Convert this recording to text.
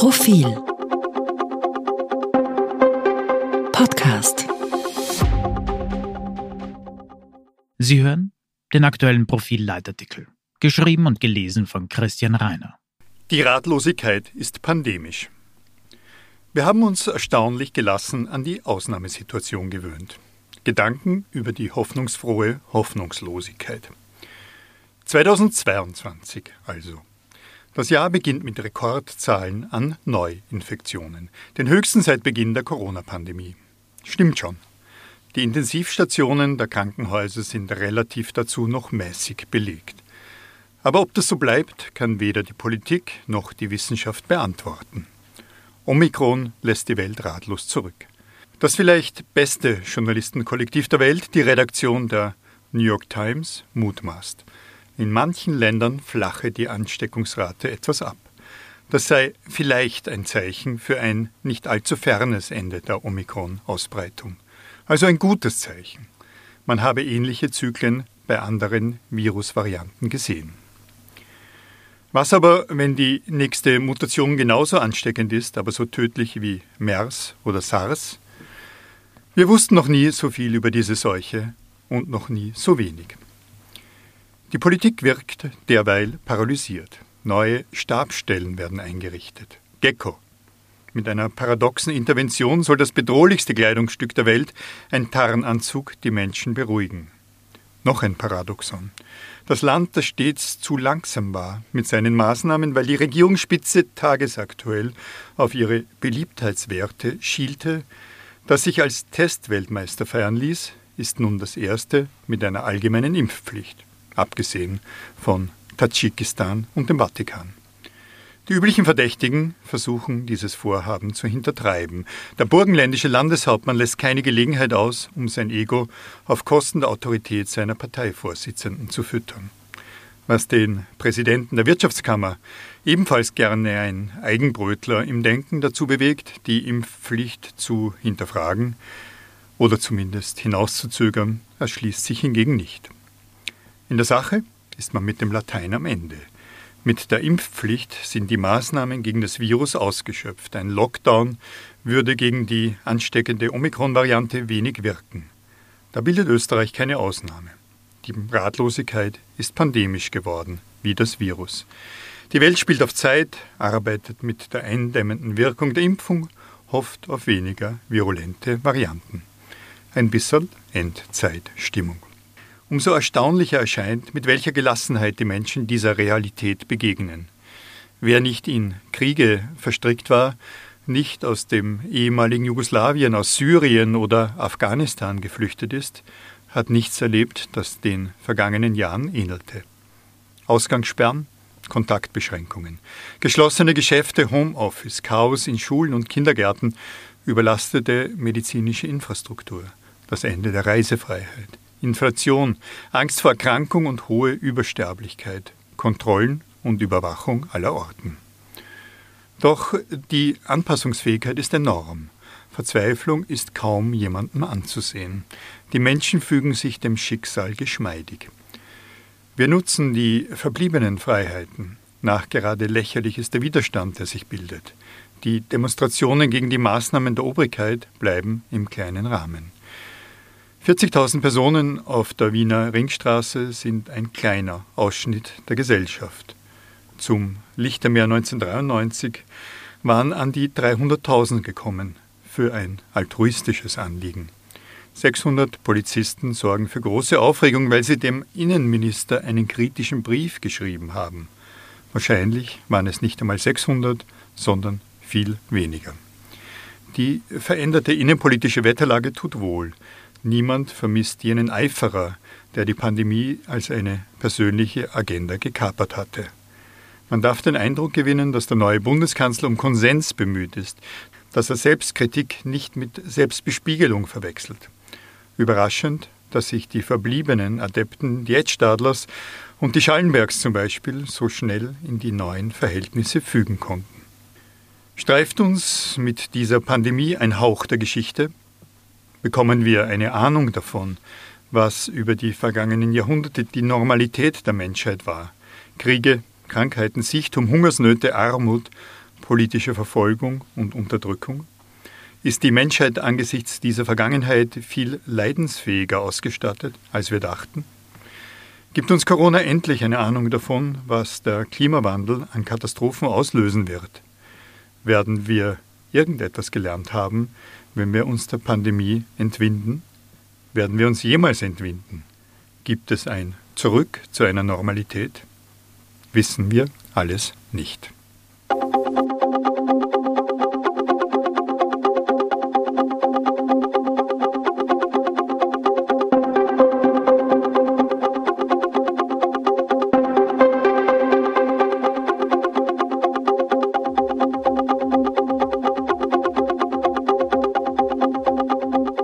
Profil Podcast Sie hören den aktuellen Profil-Leitartikel, geschrieben und gelesen von Christian Reiner. Die Ratlosigkeit ist pandemisch. Wir haben uns erstaunlich gelassen an die Ausnahmesituation gewöhnt. Gedanken über die hoffnungsfrohe Hoffnungslosigkeit. 2022 also. Das Jahr beginnt mit Rekordzahlen an Neuinfektionen, den höchsten seit Beginn der Corona-Pandemie. Stimmt schon. Die Intensivstationen der Krankenhäuser sind relativ dazu noch mäßig belegt. Aber ob das so bleibt, kann weder die Politik noch die Wissenschaft beantworten. Omikron lässt die Welt ratlos zurück. Das vielleicht beste Journalistenkollektiv der Welt, die Redaktion der New York Times, mutmaßt. In manchen Ländern flache die Ansteckungsrate etwas ab. Das sei vielleicht ein Zeichen für ein nicht allzu fernes Ende der Omikron-Ausbreitung. Also ein gutes Zeichen. Man habe ähnliche Zyklen bei anderen Virusvarianten gesehen. Was aber, wenn die nächste Mutation genauso ansteckend ist, aber so tödlich wie MERS oder SARS? Wir wussten noch nie so viel über diese Seuche und noch nie so wenig. Die Politik wirkt derweil paralysiert. Neue Stabstellen werden eingerichtet. Gecko. Mit einer paradoxen Intervention soll das bedrohlichste Kleidungsstück der Welt, ein Tarnanzug, die Menschen beruhigen. Noch ein Paradoxon. Das Land, das stets zu langsam war mit seinen Maßnahmen, weil die Regierungsspitze tagesaktuell auf ihre Beliebtheitswerte schielte, das sich als Testweltmeister feiern ließ, ist nun das erste mit einer allgemeinen Impfpflicht abgesehen von Tadschikistan und dem Vatikan. Die üblichen Verdächtigen versuchen, dieses Vorhaben zu hintertreiben. Der burgenländische Landeshauptmann lässt keine Gelegenheit aus, um sein Ego auf Kosten der Autorität seiner Parteivorsitzenden zu füttern. Was den Präsidenten der Wirtschaftskammer, ebenfalls gerne ein Eigenbrötler im Denken, dazu bewegt, die Impfpflicht zu hinterfragen oder zumindest hinauszuzögern, erschließt sich hingegen nicht. In der Sache ist man mit dem Latein am Ende. Mit der Impfpflicht sind die Maßnahmen gegen das Virus ausgeschöpft. Ein Lockdown würde gegen die ansteckende Omikron-Variante wenig wirken. Da bildet Österreich keine Ausnahme. Die Ratlosigkeit ist pandemisch geworden, wie das Virus. Die Welt spielt auf Zeit, arbeitet mit der eindämmenden Wirkung der Impfung, hofft auf weniger virulente Varianten. Ein bisschen Endzeitstimmung. Umso erstaunlicher erscheint, mit welcher Gelassenheit die Menschen dieser Realität begegnen. Wer nicht in Kriege verstrickt war, nicht aus dem ehemaligen Jugoslawien, aus Syrien oder Afghanistan geflüchtet ist, hat nichts erlebt, das den vergangenen Jahren ähnelte. Ausgangssperren, Kontaktbeschränkungen, geschlossene Geschäfte, Homeoffice, Chaos in Schulen und Kindergärten, überlastete medizinische Infrastruktur, das Ende der Reisefreiheit, Inflation, Angst vor Erkrankung und hohe Übersterblichkeit, Kontrollen und Überwachung aller Orten. Doch die Anpassungsfähigkeit ist enorm. Verzweiflung ist kaum jemandem anzusehen. Die Menschen fügen sich dem Schicksal geschmeidig. Wir nutzen die verbliebenen Freiheiten. Nachgerade lächerlich ist der Widerstand, der sich bildet. Die Demonstrationen gegen die Maßnahmen der Obrigkeit bleiben im kleinen Rahmen. 40.000 Personen auf der Wiener Ringstraße sind ein kleiner Ausschnitt der Gesellschaft. Zum Lichtermeer 1993 waren an die 300.000 gekommen für ein altruistisches Anliegen. 600 Polizisten sorgen für große Aufregung, weil sie dem Innenminister einen kritischen Brief geschrieben haben. Wahrscheinlich waren es nicht einmal 600, sondern viel weniger. Die veränderte innenpolitische Wetterlage tut wohl. Niemand vermisst jenen Eiferer, der die Pandemie als eine persönliche Agenda gekapert hatte. Man darf den Eindruck gewinnen, dass der neue Bundeskanzler um Konsens bemüht ist, dass er Selbstkritik nicht mit Selbstbespiegelung verwechselt. Überraschend, dass sich die verbliebenen Adepten Diätstadlers und die Schallenbergs zum Beispiel so schnell in die neuen Verhältnisse fügen konnten. Streift uns mit dieser Pandemie ein Hauch der Geschichte, bekommen wir eine Ahnung davon, was über die vergangenen Jahrhunderte die Normalität der Menschheit war. Kriege, Krankheiten, Sichtum, Hungersnöte, Armut, politische Verfolgung und Unterdrückung? Ist die Menschheit angesichts dieser Vergangenheit viel leidensfähiger ausgestattet, als wir dachten? Gibt uns Corona endlich eine Ahnung davon, was der Klimawandel an Katastrophen auslösen wird? Werden wir irgendetwas gelernt haben, wenn wir uns der Pandemie entwinden? Werden wir uns jemals entwinden? Gibt es ein Zurück zu einer Normalität? Wissen wir alles nicht.